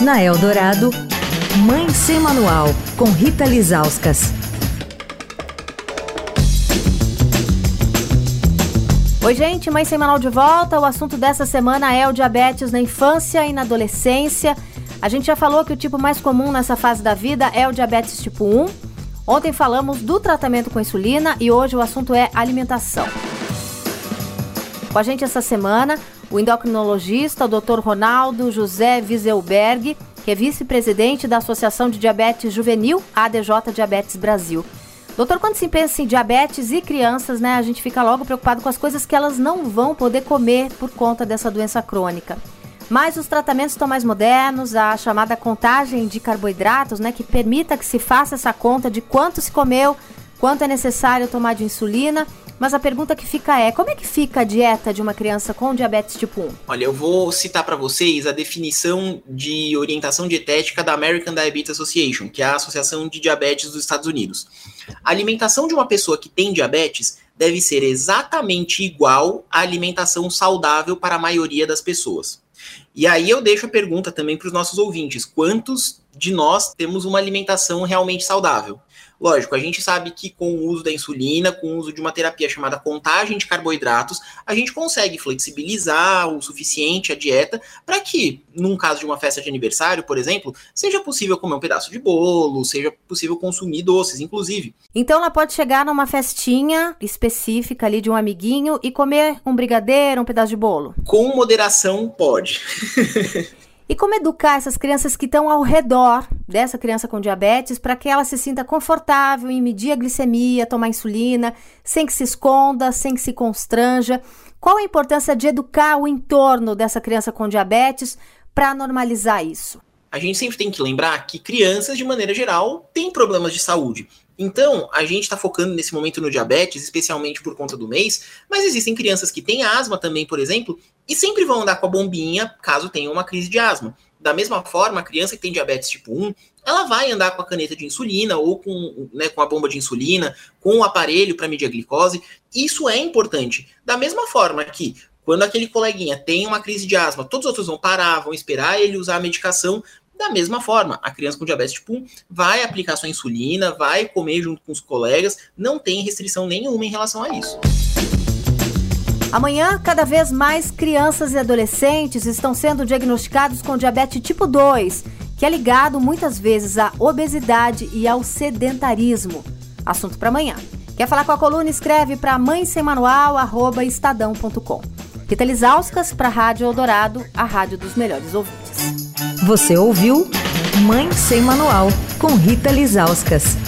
Na Eldorado, Mãe Sem Manual, com Rita Lizauskas. Oi, gente, Mãe Sem Manual de volta. O assunto dessa semana é o diabetes na infância e na adolescência. A gente já falou que o tipo mais comum nessa fase da vida é o diabetes tipo 1. Ontem falamos do tratamento com insulina e hoje o assunto é alimentação. Com a gente essa semana, o endocrinologista, o Dr. Ronaldo José Wieselberg, que é vice-presidente da Associação de Diabetes Juvenil, ADJ Diabetes Brasil. Doutor, quando se pensa em diabetes e crianças, né, a gente fica logo preocupado com as coisas que elas não vão poder comer por conta dessa doença crônica. Mas os tratamentos estão mais modernos, a chamada contagem de carboidratos, né, que permita que se faça essa conta de quanto se comeu, quanto é necessário tomar de insulina mas a pergunta que fica é: como é que fica a dieta de uma criança com diabetes tipo 1? Olha, eu vou citar para vocês a definição de orientação dietética da American Diabetes Association, que é a Associação de Diabetes dos Estados Unidos. A alimentação de uma pessoa que tem diabetes deve ser exatamente igual à alimentação saudável para a maioria das pessoas. E aí eu deixo a pergunta também para os nossos ouvintes: quantos de nós temos uma alimentação realmente saudável? Lógico, a gente sabe que com o uso da insulina, com o uso de uma terapia chamada contagem de carboidratos, a gente consegue flexibilizar o suficiente a dieta para que, num caso de uma festa de aniversário, por exemplo, seja possível comer um pedaço de bolo, seja possível consumir doces, inclusive. Então ela pode chegar numa festinha específica ali de um amiguinho e comer um brigadeiro, um pedaço de bolo? Com moderação, pode. E como educar essas crianças que estão ao redor dessa criança com diabetes para que ela se sinta confortável em medir a glicemia, tomar insulina, sem que se esconda, sem que se constranja? Qual a importância de educar o entorno dessa criança com diabetes para normalizar isso? A gente sempre tem que lembrar que crianças, de maneira geral, têm problemas de saúde. Então, a gente está focando nesse momento no diabetes, especialmente por conta do mês, mas existem crianças que têm asma também, por exemplo, e sempre vão andar com a bombinha caso tenham uma crise de asma. Da mesma forma, a criança que tem diabetes tipo 1, ela vai andar com a caneta de insulina ou com, né, com a bomba de insulina, com o aparelho para medir a glicose. Isso é importante. Da mesma forma que quando aquele coleguinha tem uma crise de asma, todos os outros vão parar, vão esperar ele usar a medicação da mesma forma, a criança com diabetes tipo 1 vai aplicar sua insulina, vai comer junto com os colegas, não tem restrição nenhuma em relação a isso. Amanhã, cada vez mais crianças e adolescentes estão sendo diagnosticados com diabetes tipo 2, que é ligado muitas vezes à obesidade e ao sedentarismo. Assunto para amanhã. Quer falar com a coluna? Escreve para mãe sem manual, estadão.com. Rita Lisauskas para a Rádio Eldorado, a rádio dos melhores ouvintes. Você ouviu Mãe Sem Manual, com Rita Lizauskas.